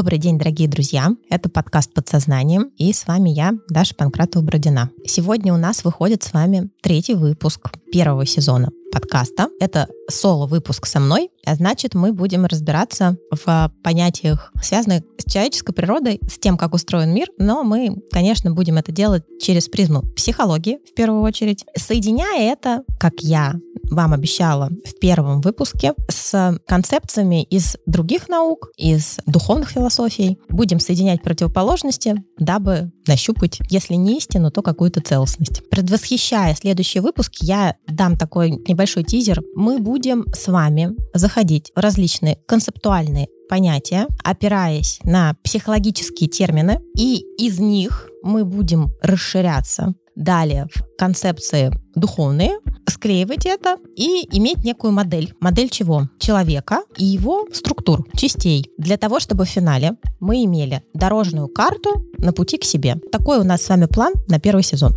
Добрый день, дорогие друзья. Это подкаст «Подсознанием», и с вами я, Даша Панкратова-Бродина. Сегодня у нас выходит с вами третий выпуск первого сезона подкаста. Это соло-выпуск со мной, а значит, мы будем разбираться в понятиях, связанных с человеческой природой, с тем, как устроен мир, но мы, конечно, будем это делать через призму психологии, в первую очередь, соединяя это, как я вам обещала в первом выпуске, с концепциями из других наук, из духовных философий. Будем соединять противоположности, дабы нащупать, если не истину, то какую-то целостность. Предвосхищая следующий выпуск, я дам такой небольшой тизер. Мы будем с вами заходить в различные концептуальные понятия, опираясь на психологические термины, и из них мы будем расширяться далее в концепции духовные, склеивать это и иметь некую модель. Модель чего? Человека и его структур, частей. Для того, чтобы в финале мы имели дорожную карту на пути к себе. Такой у нас с вами план на первый сезон.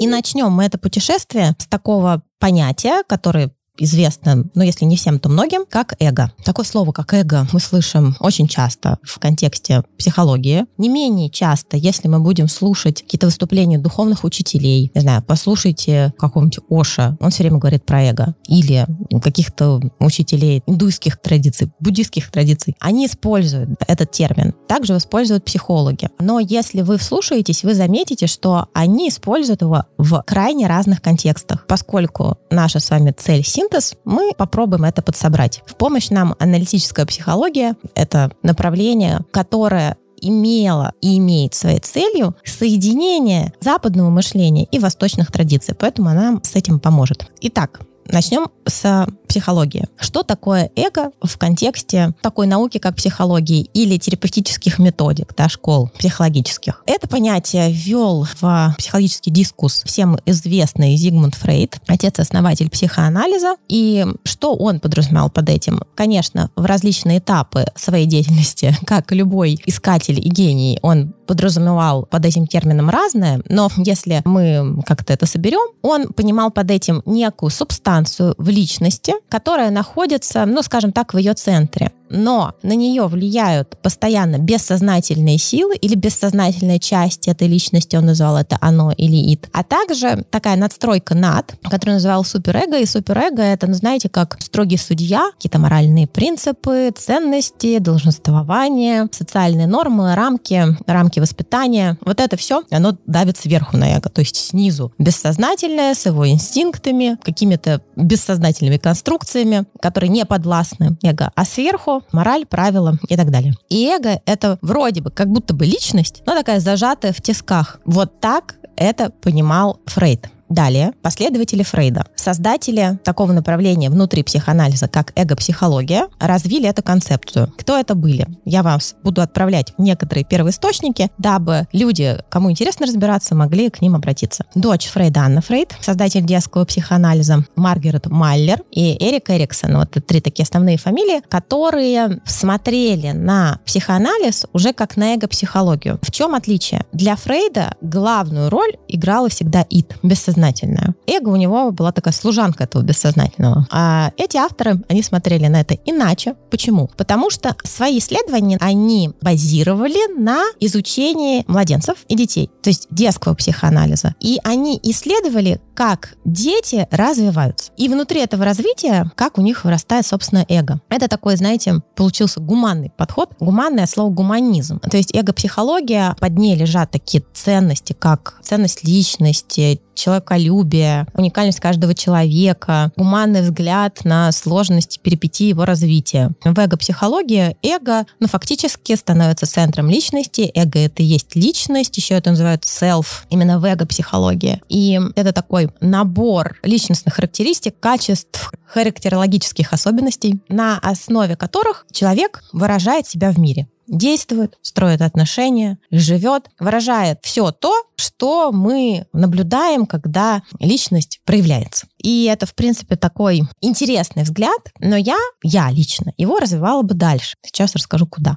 И начнем мы это путешествие с такого понятия, которое известно, ну, если не всем, то многим, как эго. Такое слово, как эго, мы слышим очень часто в контексте психологии. Не менее часто, если мы будем слушать какие-то выступления духовных учителей, не знаю, послушайте какого-нибудь Оша, он все время говорит про эго. Или каких-то учителей индуйских традиций, буддийских традиций. Они используют этот термин. Также используют психологи. Но если вы вслушаетесь, вы заметите, что они используют его в крайне разных контекстах, поскольку наша с вами цель синтез синтез, мы попробуем это подсобрать. В помощь нам аналитическая психология — это направление, которое имела и имеет своей целью соединение западного мышления и восточных традиций, поэтому она с этим поможет. Итак, начнем с психологии. Что такое эго в контексте такой науки, как психологии или терапевтических методик, да, школ психологических? Это понятие ввел в психологический дискус всем известный Зигмунд Фрейд, отец-основатель психоанализа. И что он подразумевал под этим? Конечно, в различные этапы своей деятельности, как любой искатель и гений, он подразумевал под этим термином разное, но если мы как-то это соберем, он понимал под этим некую субстанцию в личности, которая находится, ну, скажем так, в ее центре но на нее влияют постоянно бессознательные силы или бессознательная часть этой личности, он называл это оно или ид, а также такая надстройка над, которую называл суперэго, и суперэго это, ну, знаете, как строгий судья, какие-то моральные принципы, ценности, долженствование, социальные нормы, рамки, рамки воспитания. Вот это все, оно давит сверху на эго, то есть снизу бессознательное, с его инстинктами, какими-то бессознательными конструкциями, которые не подвластны эго, а сверху мораль, правила и так далее. И эго — это вроде бы как будто бы личность, но такая зажатая в тисках. Вот так это понимал Фрейд. Далее, последователи Фрейда, создатели такого направления внутри психоанализа, как эго-психология, развили эту концепцию. Кто это были? Я вас буду отправлять некоторые первоисточники, дабы люди, кому интересно разбираться, могли к ним обратиться. Дочь Фрейда Анна Фрейд, создатель детского психоанализа, Маргарет Маллер и Эрик Эриксон. Вот это три такие основные фамилии, которые смотрели на психоанализ уже как на эго-психологию. В чем отличие? Для Фрейда главную роль играла всегда ид, бессознательное бессознательное. Эго у него была такая служанка этого бессознательного. А эти авторы, они смотрели на это иначе. Почему? Потому что свои исследования они базировали на изучении младенцев и детей, то есть детского психоанализа. И они исследовали, как дети развиваются. И внутри этого развития, как у них вырастает, собственно, эго. Это такой, знаете, получился гуманный подход. Гуманное слово гуманизм. То есть эго-психология, под ней лежат такие ценности, как ценность личности, человеколюбие, уникальность каждого человека, гуманный взгляд на сложности, перипетии его развития. В эго-психологии эго, ну, фактически становится центром личности. Эго — это и есть личность, еще это называют self, именно в эго-психологии. И это такой набор личностных характеристик, качеств, характерологических особенностей, на основе которых человек выражает себя в мире действует, строит отношения, живет, выражает все то, что мы наблюдаем, когда личность проявляется. И это, в принципе, такой интересный взгляд, но я, я лично его развивала бы дальше. Сейчас расскажу, куда.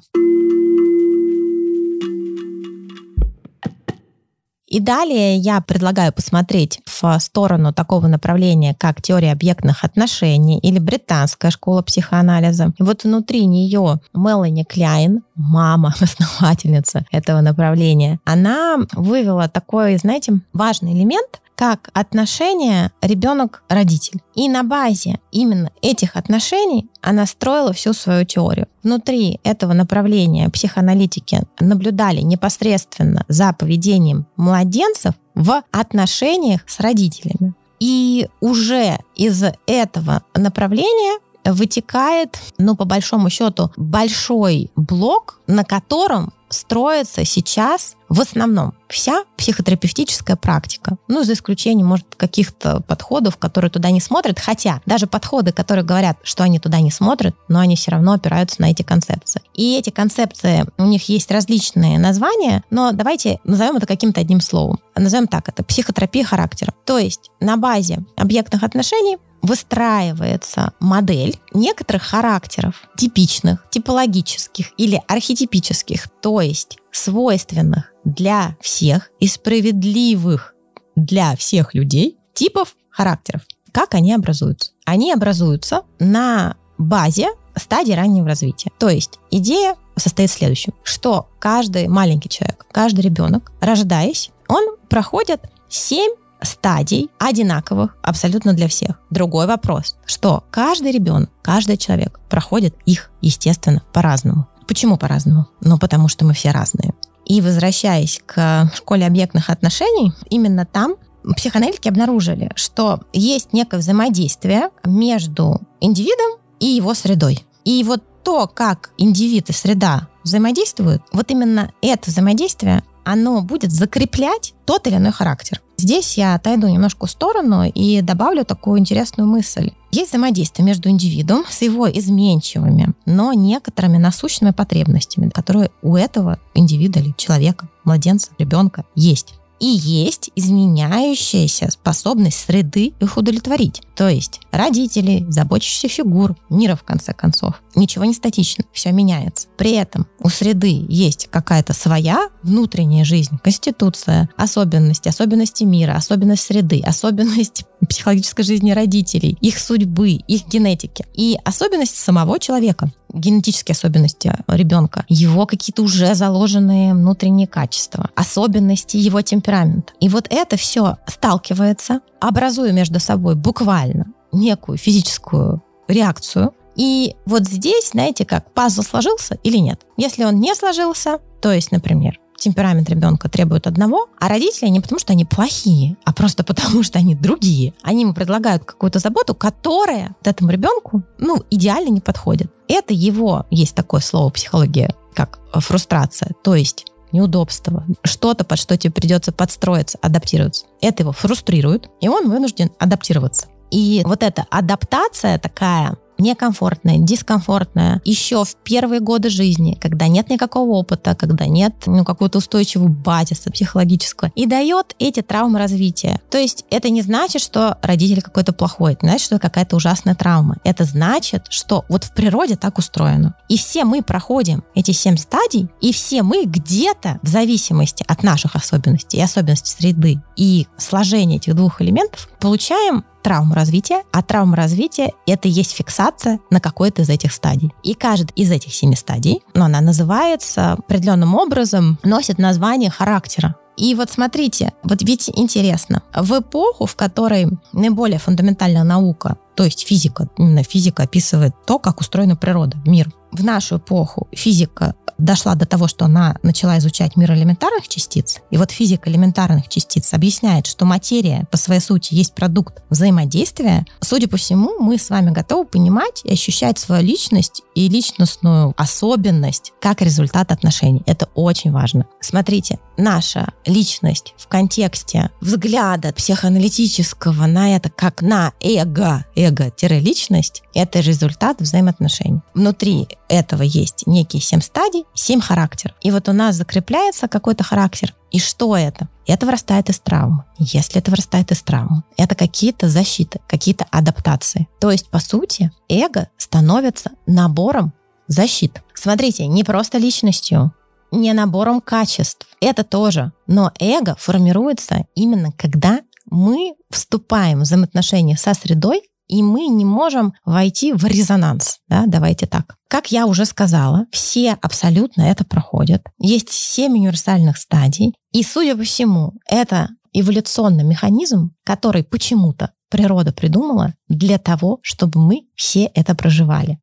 И далее я предлагаю посмотреть в сторону такого направления, как теория объектных отношений или британская школа психоанализа. Вот внутри нее Мелани Кляйн, мама, основательница этого направления, она вывела такой, знаете, важный элемент, как отношения ребенок-родитель. И на базе именно этих отношений она строила всю свою теорию. Внутри этого направления психоаналитики наблюдали непосредственно за поведением младенцев в отношениях с родителями. И уже из этого направления вытекает, ну, по большому счету, большой блок, на котором строится сейчас в основном вся психотерапевтическая практика. Ну, за исключением, может, каких-то подходов, которые туда не смотрят. Хотя даже подходы, которые говорят, что они туда не смотрят, но они все равно опираются на эти концепции. И эти концепции, у них есть различные названия, но давайте назовем это каким-то одним словом. Назовем так, это психотерапия характера. То есть на базе объектных отношений выстраивается модель некоторых характеров, типичных, типологических или архетипических, то есть свойственных для всех и справедливых для всех людей типов характеров. Как они образуются? Они образуются на базе стадии раннего развития. То есть идея состоит в следующем, что каждый маленький человек, каждый ребенок, рождаясь, он проходит 7 стадий одинаковых абсолютно для всех. Другой вопрос, что каждый ребенок, каждый человек проходит их, естественно, по-разному. Почему по-разному? Ну, потому что мы все разные. И возвращаясь к школе объектных отношений, именно там психоаналитики обнаружили, что есть некое взаимодействие между индивидом и его средой. И вот то, как индивид и среда взаимодействуют, вот именно это взаимодействие, оно будет закреплять тот или иной характер. Здесь я отойду немножко в сторону и добавлю такую интересную мысль. Есть взаимодействие между индивидуум с его изменчивыми, но некоторыми насущными потребностями, которые у этого индивида или человека, младенца, ребенка есть и есть изменяющаяся способность среды их удовлетворить. То есть родители, заботящихся фигур, мира в конце концов. Ничего не статично, все меняется. При этом у среды есть какая-то своя внутренняя жизнь, конституция, особенности, особенности мира, особенность среды, особенность психологической жизни родителей, их судьбы, их генетики и особенности самого человека генетические особенности ребенка, его какие-то уже заложенные внутренние качества, особенности его темперамента. И вот это все сталкивается, образуя между собой буквально некую физическую реакцию. И вот здесь, знаете как, пазл сложился или нет? Если он не сложился, то есть, например, темперамент ребенка требует одного, а родители не потому, что они плохие, а просто потому, что они другие. Они ему предлагают какую-то заботу, которая этому ребенку, ну, идеально не подходит. Это его, есть такое слово психология, как фрустрация, то есть неудобство, что-то, под что тебе придется подстроиться, адаптироваться. Это его фрустрирует, и он вынужден адаптироваться. И вот эта адаптация такая, некомфортная, дискомфортная еще в первые годы жизни, когда нет никакого опыта, когда нет ну, какого-то устойчивого базиса психологического, и дает эти травмы развития. То есть это не значит, что родитель какой-то плохой, это значит, что какая-то ужасная травма. Это значит, что вот в природе так устроено. И все мы проходим эти семь стадий, и все мы где-то, в зависимости от наших особенностей и особенностей среды и сложения этих двух элементов, получаем травму развития, а травма развития — это есть фиксация на какой-то из этих стадий. И каждая из этих семи стадий, но она называется определенным образом, носит название характера. И вот смотрите, вот ведь интересно, в эпоху, в которой наиболее фундаментальная наука, то есть физика, именно физика описывает то, как устроена природа, мир, в нашу эпоху физика дошла до того, что она начала изучать мир элементарных частиц, и вот физика элементарных частиц объясняет, что материя по своей сути есть продукт взаимодействия, судя по всему, мы с вами готовы понимать и ощущать свою личность и личностную особенность как результат отношений. Это очень важно. Смотрите, наша личность в контексте взгляда психоаналитического на это как на эго, эго-личность, это результат взаимоотношений. Внутри этого есть некие семь стадий, семь характеров. И вот у нас закрепляется какой-то характер. И что это? Это вырастает из травмы. Если это вырастает из травмы, это какие-то защиты, какие-то адаптации. То есть, по сути, эго становится набором защит. Смотрите, не просто личностью, не набором качеств. Это тоже. Но эго формируется именно когда мы вступаем в взаимоотношения со средой, и мы не можем войти в резонанс. Да? Давайте так. Как я уже сказала, все абсолютно это проходят. Есть семь универсальных стадий. И, судя по всему, это эволюционный механизм, который почему-то природа придумала для того, чтобы мы все это проживали.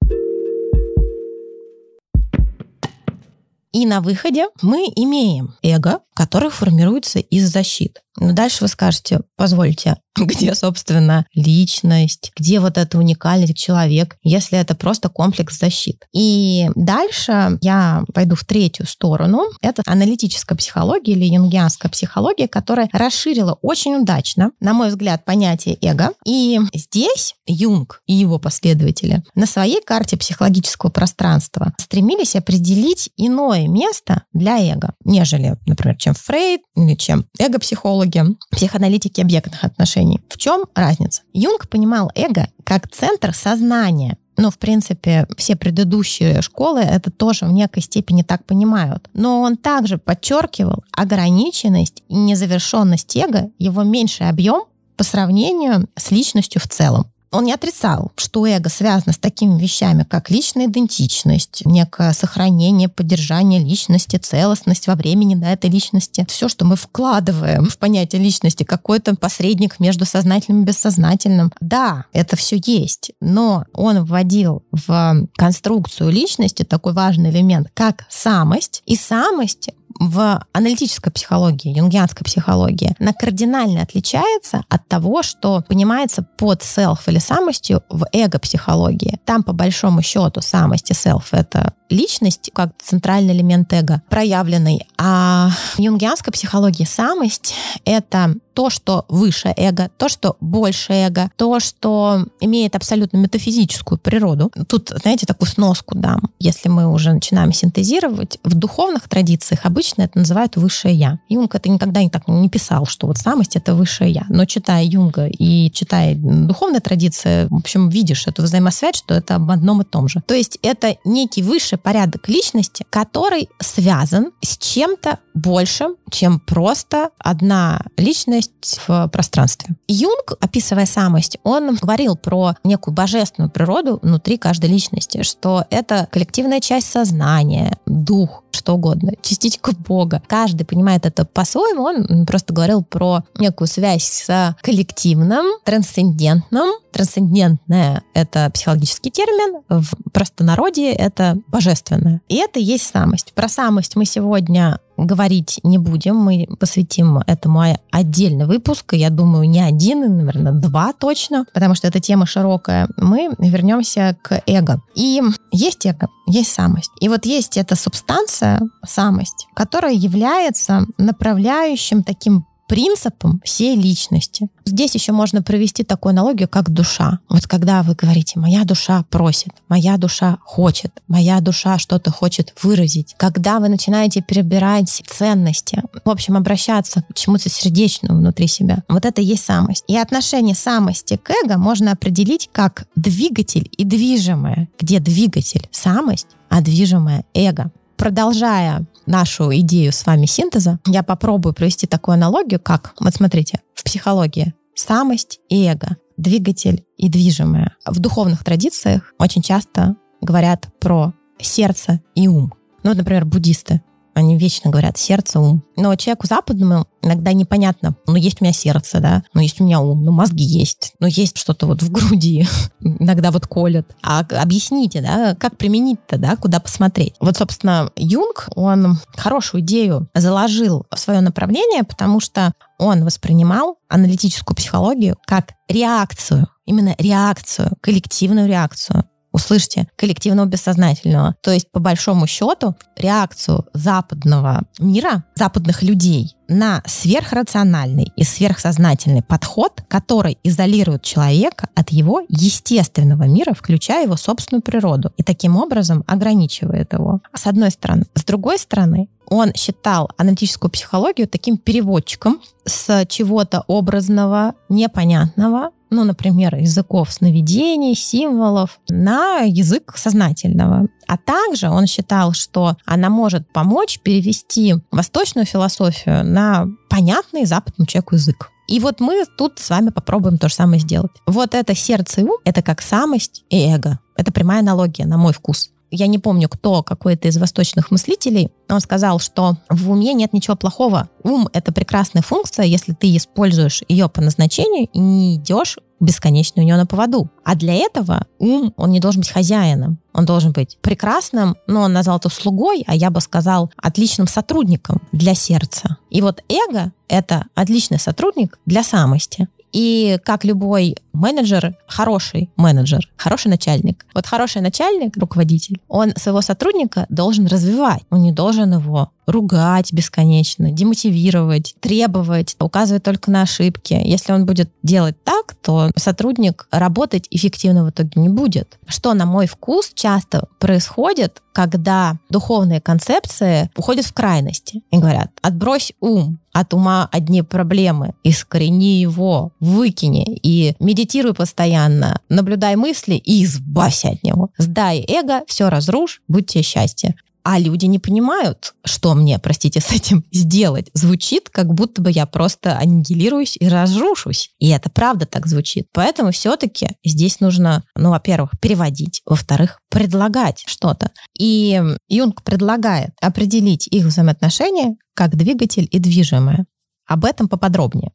И на выходе мы имеем эго, которое формируется из защит. Но дальше вы скажете, позвольте, где, собственно, личность, где вот эта уникальность человек, если это просто комплекс защит. И дальше я пойду в третью сторону. Это аналитическая психология или юнгианская психология, которая расширила очень удачно, на мой взгляд, понятие эго. И здесь Юнг и его последователи на своей карте психологического пространства стремились определить иное место для эго, нежели, например, чем Фрейд или чем эго-психологи, психоаналитики объектных отношений. В чем разница? Юнг понимал эго как центр сознания, но, в принципе, все предыдущие школы это тоже в некой степени так понимают. Но он также подчеркивал ограниченность и незавершенность эго, его меньший объем по сравнению с личностью в целом. Он не отрицал, что эго связано с такими вещами, как личная идентичность, некое сохранение, поддержание личности, целостность во времени да, этой личности. Все, что мы вкладываем в понятие личности, какой-то посредник между сознательным и бессознательным. Да, это все есть, но он вводил в конструкцию личности такой важный элемент, как самость. И самость в аналитической психологии, юнгианской психологии, она кардинально отличается от того, что понимается под self или самостью в эго-психологии. Там, по большому счету, самость и self — это личность как центральный элемент эго проявленный. А в юнгианской психологии самость — это то, что выше эго, то, что больше эго, то, что имеет абсолютно метафизическую природу. Тут, знаете, такую сноску дам. Если мы уже начинаем синтезировать, в духовных традициях обычно это называют высшее я. Юнг это никогда не так не писал, что вот самость это высшее я. Но читая Юнга и читая духовные традиции, в общем, видишь эту взаимосвязь, что это об одном и том же. То есть это некий высший порядок личности, который связан с чем-то большим, чем просто одна личность в пространстве. Юнг, описывая самость, он говорил про некую божественную природу внутри каждой личности, что это коллективная часть сознания, дух, что угодно, частичка Бога. Каждый понимает это по-своему. Он просто говорил про некую связь с коллективным, трансцендентным. Трансцендентное — это психологический термин, в простонародье — это божественное. И это есть самость. Про самость мы сегодня говорить не будем. Мы посвятим этому отдельный выпуск. Я думаю, не один, наверное, два точно, потому что эта тема широкая. Мы вернемся к эго. И есть эго, есть самость. И вот есть эта субстанция, самость, которая является направляющим таким принципом всей личности. Здесь еще можно провести такую аналогию, как душа. Вот когда вы говорите, моя душа просит, моя душа хочет, моя душа что-то хочет выразить. Когда вы начинаете перебирать ценности, в общем, обращаться к чему-то сердечному внутри себя. Вот это и есть самость. И отношение самости к эго можно определить как двигатель и движимое, где двигатель — самость, а движимое — эго. Продолжая нашу идею с вами синтеза, я попробую провести такую аналогию, как, вот смотрите, в психологии самость и эго, двигатель и движимое. В духовных традициях очень часто говорят про сердце и ум. Ну, например, буддисты. Они вечно говорят сердце, ум. Но человеку западному иногда непонятно. Ну, есть у меня сердце, да, ну, есть у меня ум, ну, мозги есть, ну, есть что-то вот в груди, иногда вот колят. А объясните, да, как применить-то, да, куда посмотреть? Вот, собственно, Юнг, он хорошую идею заложил в свое направление, потому что он воспринимал аналитическую психологию как реакцию, именно реакцию, коллективную реакцию услышьте, коллективного бессознательного. То есть, по большому счету, реакцию западного мира, западных людей на сверхрациональный и сверхсознательный подход, который изолирует человека от его естественного мира, включая его собственную природу, и таким образом ограничивает его. С одной стороны. С другой стороны, он считал аналитическую психологию таким переводчиком с чего-то образного, непонятного, ну, например, языков сновидений, символов, на язык сознательного. А также он считал, что она может помочь перевести восточную философию на понятный западному человеку язык. И вот мы тут с вами попробуем то же самое сделать. Вот это сердце и ум — это как самость и эго. Это прямая аналогия, на мой вкус я не помню, кто, какой-то из восточных мыслителей, он сказал, что в уме нет ничего плохого. Ум — это прекрасная функция, если ты используешь ее по назначению и не идешь бесконечно у него на поводу. А для этого ум, он не должен быть хозяином. Он должен быть прекрасным, но он назвал это слугой, а я бы сказал отличным сотрудником для сердца. И вот эго — это отличный сотрудник для самости. И как любой менеджер, хороший менеджер, хороший начальник. Вот хороший начальник, руководитель, он своего сотрудника должен развивать. Он не должен его ругать бесконечно, демотивировать, требовать, указывать только на ошибки. Если он будет делать так, то сотрудник работать эффективно в итоге не будет. Что, на мой вкус, часто происходит, когда духовные концепции уходят в крайности и говорят, отбрось ум, от ума одни проблемы, искорени его, выкини и медитируй постоянно, наблюдай мысли и избавься от него. Сдай эго, все разрушь, будь тебе счастье а люди не понимают, что мне, простите, с этим сделать. Звучит, как будто бы я просто аннигилируюсь и разрушусь. И это правда так звучит. Поэтому все-таки здесь нужно, ну, во-первых, переводить, во-вторых, предлагать что-то. И Юнг предлагает определить их взаимоотношения как двигатель и движимое. Об этом поподробнее.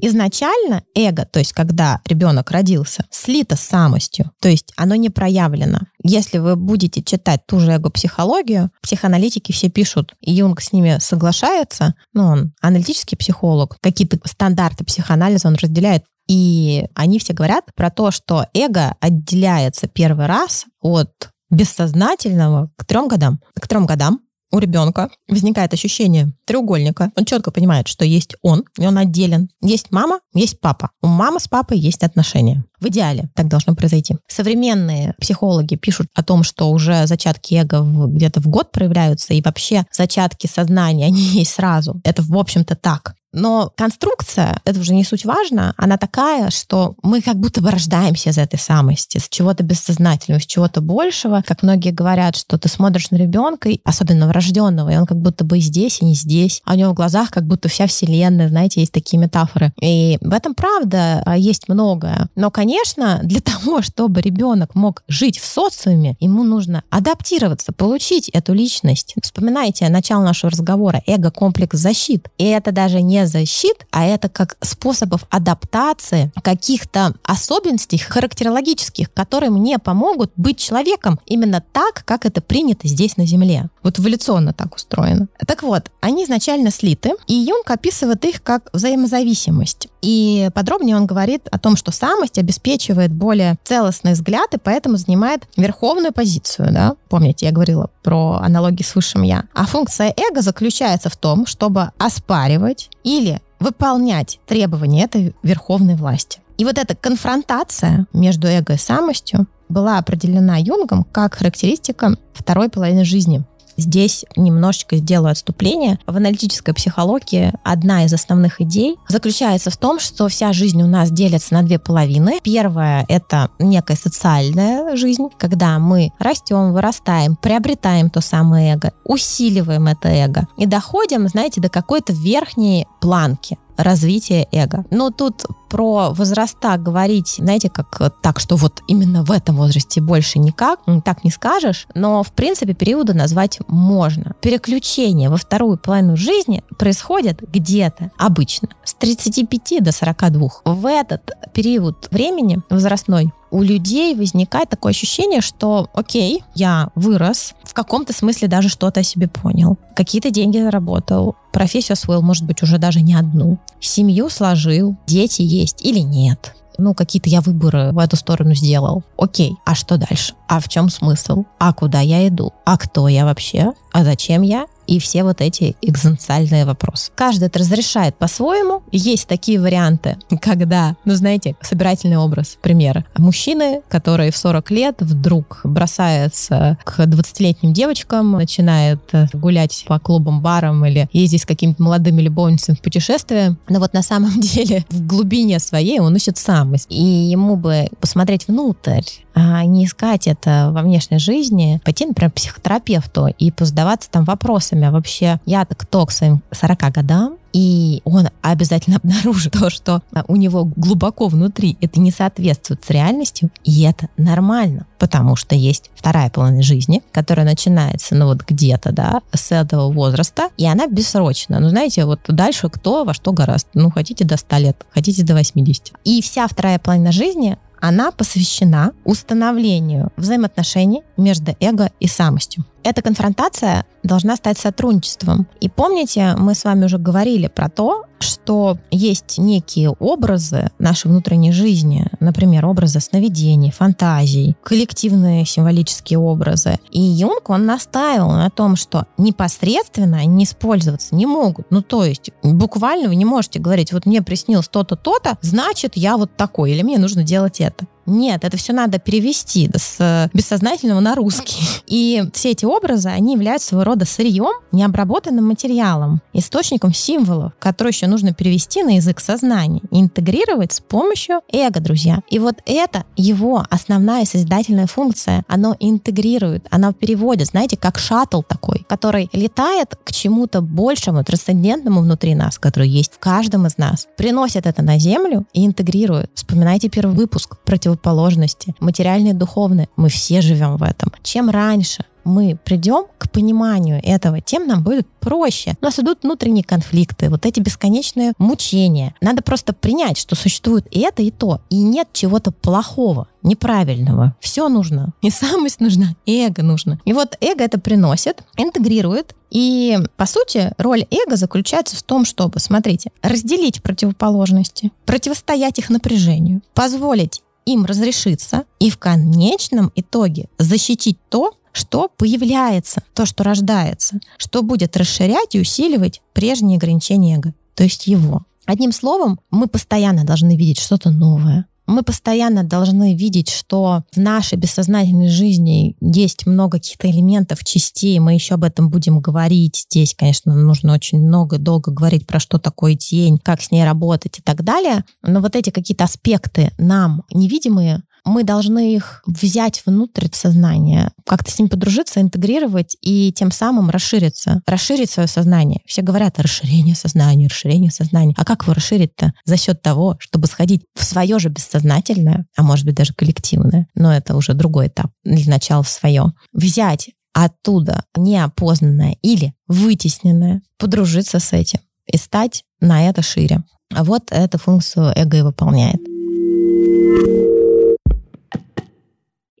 Изначально эго, то есть когда ребенок родился, слито с самостью, то есть оно не проявлено. Если вы будете читать ту же эго-психологию, психоаналитики все пишут, и Юнг с ними соглашается, ну, он аналитический психолог, какие-то стандарты психоанализа он разделяет и они все говорят про то, что эго отделяется первый раз от бессознательного к трем годам. К трем годам у ребенка возникает ощущение треугольника. Он четко понимает, что есть он, и он отделен. Есть мама, есть папа. У мамы с папой есть отношения. В идеале так должно произойти. Современные психологи пишут о том, что уже зачатки эго где-то в год проявляются, и вообще зачатки сознания, они есть сразу. Это, в общем-то, так. Но конструкция, это уже не суть важно, она такая, что мы как будто бы рождаемся из этой самости, с чего-то бессознательного, с чего-то большего. Как многие говорят, что ты смотришь на ребенка, особенно врожденного, и он как будто бы здесь, и не здесь. А у него в глазах как будто вся вселенная, знаете, есть такие метафоры. И в этом правда а, есть многое. Но, конечно, для того, чтобы ребенок мог жить в социуме, ему нужно адаптироваться, получить эту личность. Вспоминайте начало нашего разговора, эго-комплекс защит. И это даже не защит, а это как способов адаптации каких-то особенностей характерологических, которые мне помогут быть человеком именно так, как это принято здесь на Земле. Вот эволюционно так устроено. Так вот, они изначально слиты, и Юнг описывает их как взаимозависимость. И подробнее он говорит о том, что самость обеспечивает более целостный взгляд и поэтому занимает верховную позицию. Да? Помните, я говорила про аналогии с высшим я. А функция эго заключается в том, чтобы оспаривать или выполнять требования этой верховной власти. И вот эта конфронтация между эго и самостью была определена Юнгом как характеристика второй половины жизни – Здесь немножечко сделаю отступление. В аналитической психологии одна из основных идей заключается в том, что вся жизнь у нас делится на две половины. Первая — это некая социальная жизнь, когда мы растем, вырастаем, приобретаем то самое эго, усиливаем это эго и доходим, знаете, до какой-то верхней планки развития эго. Но тут про возраста говорить, знаете, как так, что вот именно в этом возрасте больше никак, так не скажешь, но в принципе периоды назвать можно. Переключение во вторую половину жизни происходит где-то обычно с 35 до 42. В этот период времени возрастной у людей возникает такое ощущение, что окей, я вырос, в каком-то смысле даже что-то о себе понял, какие-то деньги заработал, профессию освоил, может быть, уже даже не одну, семью сложил, дети есть или нет ну, какие-то я выборы в эту сторону сделал. Окей, а что дальше? А в чем смысл? А куда я иду? А кто я вообще? А зачем я? И все вот эти экзистенциальные вопросы. Каждый это разрешает по-своему. Есть такие варианты, когда, ну знаете, собирательный образ, пример. Мужчины, которые в 40 лет вдруг бросаются к 20-летним девочкам, начинает э, гулять по клубам, барам или ездить с какими-то молодыми любовницами в путешествие. Но вот на самом деле в глубине своей он ищет самость. И ему бы посмотреть внутрь, а не искать это во внешней жизни, пойти, например, к психотерапевту и позадаваться там вопросами, а вообще я-то кто к своим 40 годам, и он обязательно обнаружит то, что у него глубоко внутри это не соответствует с реальностью, и это нормально, потому что есть вторая половина жизни, которая начинается, ну вот где-то, да, с этого возраста, и она бессрочна. Ну, знаете, вот дальше кто во что гораздо. Ну, хотите до 100 лет, хотите до 80. И вся вторая половина жизни она посвящена установлению взаимоотношений между эго и самостью. Эта конфронтация должна стать сотрудничеством. И помните, мы с вами уже говорили про то, что есть некие образы нашей внутренней жизни, например, образы сновидений, фантазий, коллективные символические образы. И Юнг, он настаивал на том, что непосредственно они использоваться не могут. Ну, то есть, буквально вы не можете говорить, вот мне приснилось то-то, то-то, значит, я вот такой, или мне нужно делать это. Нет, это все надо перевести с э, бессознательного на русский. И все эти образы, они являются своего рода сырьем, необработанным материалом, источником символов, которые еще нужно перевести на язык сознания и интегрировать с помощью эго, друзья. И вот это его основная созидательная функция. Оно интегрирует, оно переводит, знаете, как шаттл такой, который летает к чему-то большему, трансцендентному внутри нас, который есть в каждом из нас, приносит это на Землю и интегрирует. Вспоминайте первый выпуск против противоположности, материальные и духовные. Мы все живем в этом. Чем раньше мы придем к пониманию этого, тем нам будет проще. У нас идут внутренние конфликты, вот эти бесконечные мучения. Надо просто принять, что существует и это, и то. И нет чего-то плохого, неправильного. Все нужно. И самость нужна, и эго нужно. И вот эго это приносит, интегрирует. И, по сути, роль эго заключается в том, чтобы, смотрите, разделить противоположности, противостоять их напряжению, позволить им разрешиться и в конечном итоге защитить то, что появляется, то, что рождается, что будет расширять и усиливать прежние ограничения эго, то есть его. Одним словом, мы постоянно должны видеть что-то новое, мы постоянно должны видеть, что в нашей бессознательной жизни есть много каких-то элементов, частей. Мы еще об этом будем говорить. Здесь, конечно, нужно очень много, долго говорить про что такое тень, как с ней работать и так далее. Но вот эти какие-то аспекты нам невидимые, мы должны их взять внутрь сознания, как-то с ним подружиться, интегрировать и тем самым расшириться, расширить свое сознание. Все говорят о расширении сознания, расширении сознания. А как его расширить-то? За счет того, чтобы сходить в свое же бессознательное, а может быть даже коллективное, но это уже другой этап, для начала в свое. Взять оттуда неопознанное или вытесненное, подружиться с этим и стать на это шире. А вот эту функцию эго и выполняет.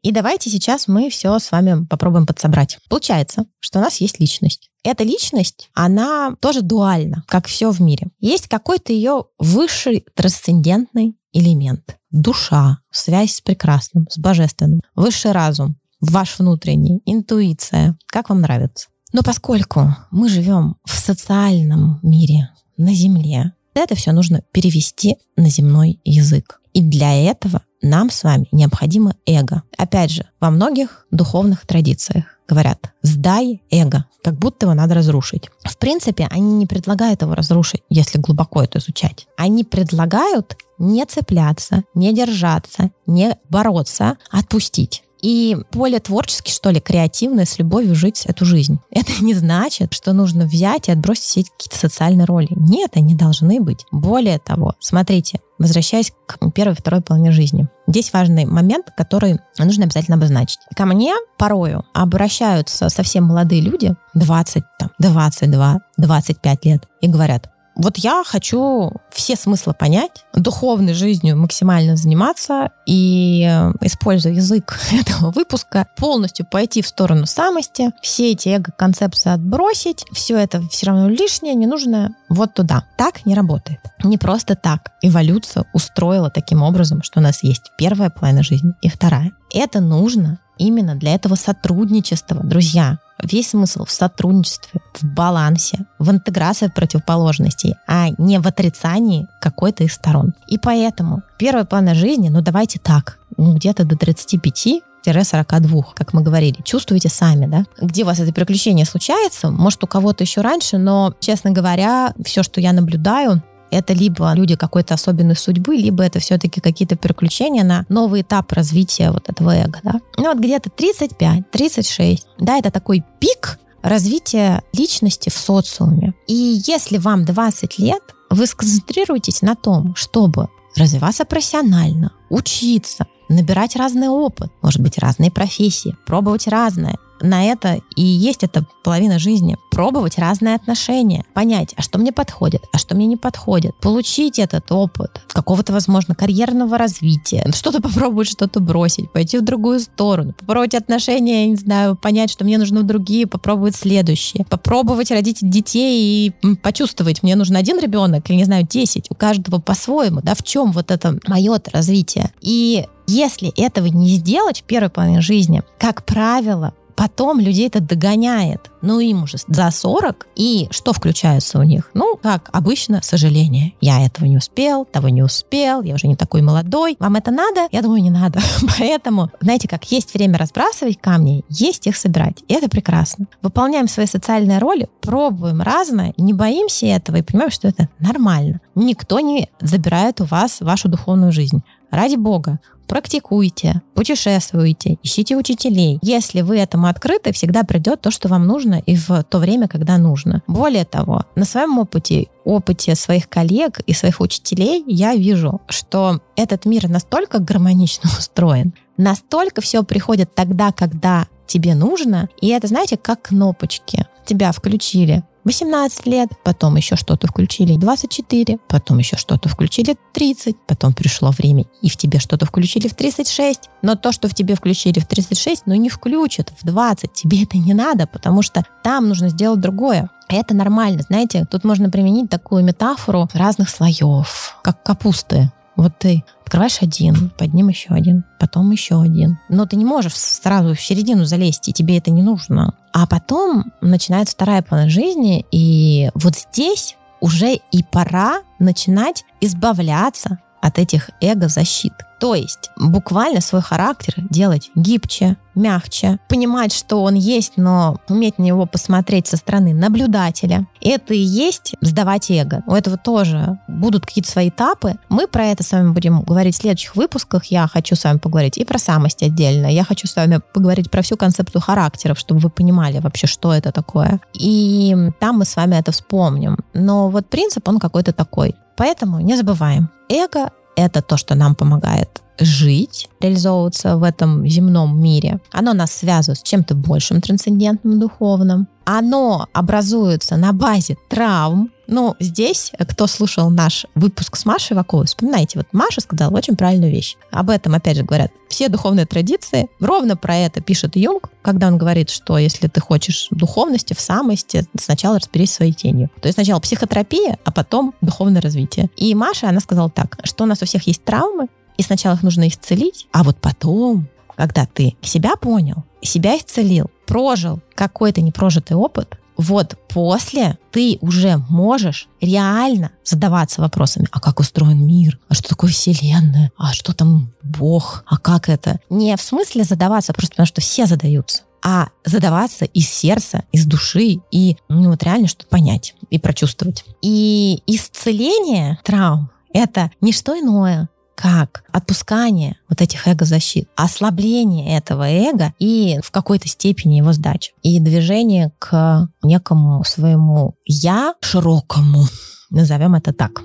И давайте сейчас мы все с вами попробуем подсобрать. Получается, что у нас есть личность. Эта личность, она тоже дуальна, как все в мире. Есть какой-то ее высший трансцендентный элемент. Душа, связь с прекрасным, с божественным, высший разум, ваш внутренний, интуиция. Как вам нравится? Но поскольку мы живем в социальном мире, на Земле, это все нужно перевести на земной язык. И для этого нам с вами необходимо эго. Опять же, во многих духовных традициях говорят, сдай эго, как будто его надо разрушить. В принципе, они не предлагают его разрушить, если глубоко это изучать. Они предлагают не цепляться, не держаться, не бороться, отпустить и более творчески, что ли, креативно, с любовью жить эту жизнь. Это не значит, что нужно взять и отбросить все какие-то социальные роли. Нет, они должны быть. Более того, смотрите, возвращаясь к первой второй половине жизни. Здесь важный момент, который нужно обязательно обозначить. Ко мне порою обращаются совсем молодые люди, 20, там, 22, 25 лет, и говорят, вот я хочу все смыслы понять, духовной жизнью максимально заниматься и, э, используя язык этого выпуска, полностью пойти в сторону самости, все эти эго-концепции отбросить, все это все равно лишнее, ненужное, вот туда. Так не работает. Не просто так. Эволюция устроила таким образом, что у нас есть первая половина жизни и вторая. Это нужно именно для этого сотрудничества, друзья. Весь смысл в сотрудничестве, в балансе, в интеграции противоположностей, а не в отрицании какой-то из сторон. И поэтому первая половина жизни, ну давайте так, ну где-то до 35 42, как мы говорили. Чувствуете сами, да? Где у вас это переключение случается? Может, у кого-то еще раньше, но, честно говоря, все, что я наблюдаю, это либо люди какой-то особенной судьбы, либо это все-таки какие-то переключения на новый этап развития вот этого эго. Да? Ну вот где-то 35, 36, да, это такой пик развития личности в социуме. И если вам 20 лет, вы сконцентрируетесь на том, чтобы развиваться профессионально, учиться, набирать разный опыт, может быть, разные профессии, пробовать разное. На это и есть эта половина жизни. Пробовать разные отношения, понять, а что мне подходит, а что мне не подходит, получить этот опыт какого-то, возможно, карьерного развития, что-то попробовать, что-то бросить, пойти в другую сторону, попробовать отношения, я не знаю, понять, что мне нужны другие, попробовать следующие, попробовать родить детей и почувствовать, мне нужен один ребенок или, не знаю, 10, у каждого по-своему, да, в чем вот это мое развитие. И если этого не сделать в первой половине жизни, как правило, потом людей это догоняет. Ну, им уже за 40. И что включается у них? Ну, как обычно, сожаление. Я этого не успел, того не успел, я уже не такой молодой. Вам это надо? Я думаю, не надо. Поэтому, знаете, как есть время разбрасывать камни, есть их собирать. И это прекрасно. Выполняем свои социальные роли, пробуем разное, не боимся этого и понимаем, что это нормально. Никто не забирает у вас вашу духовную жизнь. Ради бога, практикуйте, путешествуйте, ищите учителей. Если вы этому открыты, всегда придет то, что вам нужно и в то время, когда нужно. Более того, на своем опыте, опыте своих коллег и своих учителей я вижу, что этот мир настолько гармонично устроен, настолько все приходит тогда, когда тебе нужно, и это, знаете, как кнопочки. Тебя включили 18 лет, потом еще что-то включили 24, потом еще что-то включили 30, потом пришло время и в тебе что-то включили в 36, но то, что в тебе включили в 36, ну не включат в 20, тебе это не надо, потому что там нужно сделать другое. Это нормально, знаете, тут можно применить такую метафору разных слоев, как капусты. Вот ты открываешь один, под ним еще один, потом еще один. Но ты не можешь сразу в середину залезть, и тебе это не нужно. А потом начинается вторая половина жизни, и вот здесь уже и пора начинать избавляться от этих эго-защит. То есть буквально свой характер делать гибче, мягче, понимать, что он есть, но уметь на него посмотреть со стороны наблюдателя. Это и есть сдавать эго. У этого тоже будут какие-то свои этапы. Мы про это с вами будем говорить в следующих выпусках. Я хочу с вами поговорить и про самость отдельно. Я хочу с вами поговорить про всю концепцию характеров, чтобы вы понимали вообще, что это такое. И там мы с вами это вспомним. Но вот принцип, он какой-то такой. Поэтому не забываем. Эго это то, что нам помогает жить, реализовываться в этом земном мире. Оно нас связывает с чем-то большим, трансцендентным, духовным. Оно образуется на базе травм. Ну, здесь, кто слушал наш выпуск с Машей Ваковой, вспоминайте, вот Маша сказала очень правильную вещь. Об этом, опять же, говорят все духовные традиции. Ровно про это пишет Юнг, когда он говорит, что если ты хочешь духовности, в самости, сначала разберись своей тенью. То есть сначала психотерапия, а потом духовное развитие. И Маша, она сказала так, что у нас у всех есть травмы, и сначала их нужно исцелить, а вот потом, когда ты себя понял, себя исцелил, прожил какой-то непрожитый опыт, вот после ты уже можешь реально задаваться вопросами, а как устроен мир, а что такое Вселенная, а что там Бог, а как это? Не в смысле задаваться, просто потому что все задаются, а задаваться из сердца, из души и ну, вот реально что-то понять и прочувствовать. И исцеление травм — это не что иное, как отпускание вот этих эго-защит, ослабление этого эго и в какой-то степени его сдача. И движение к некому своему «я» широкому, назовем это так.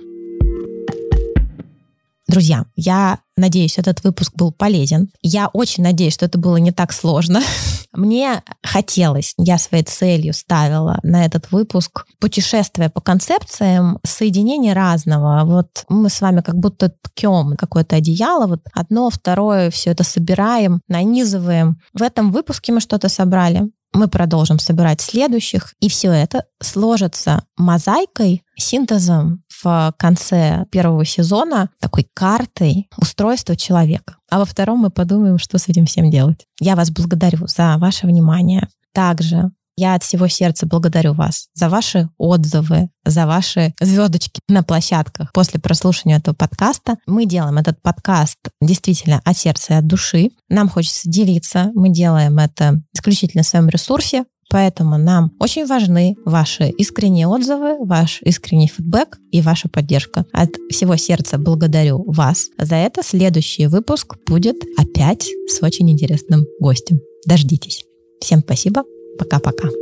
Друзья, я надеюсь, этот выпуск был полезен. Я очень надеюсь, что это было не так сложно. Мне хотелось, я своей целью ставила на этот выпуск путешествие по концепциям, соединение разного. Вот мы с вами как будто ткем какое-то одеяло, вот одно, второе, все это собираем, нанизываем. В этом выпуске мы что-то собрали, мы продолжим собирать следующих, и все это сложится мозаикой, синтезом в конце первого сезона, такой картой устройства человека. А во втором мы подумаем, что с этим всем делать. Я вас благодарю за ваше внимание. Также я от всего сердца благодарю вас за ваши отзывы, за ваши звездочки на площадках после прослушивания этого подкаста. Мы делаем этот подкаст действительно от сердца и от души. Нам хочется делиться. Мы делаем это исключительно в своем ресурсе. Поэтому нам очень важны ваши искренние отзывы, ваш искренний фидбэк и ваша поддержка. От всего сердца благодарю вас за это. Следующий выпуск будет опять с очень интересным гостем. Дождитесь. Всем спасибо. Пока-пока.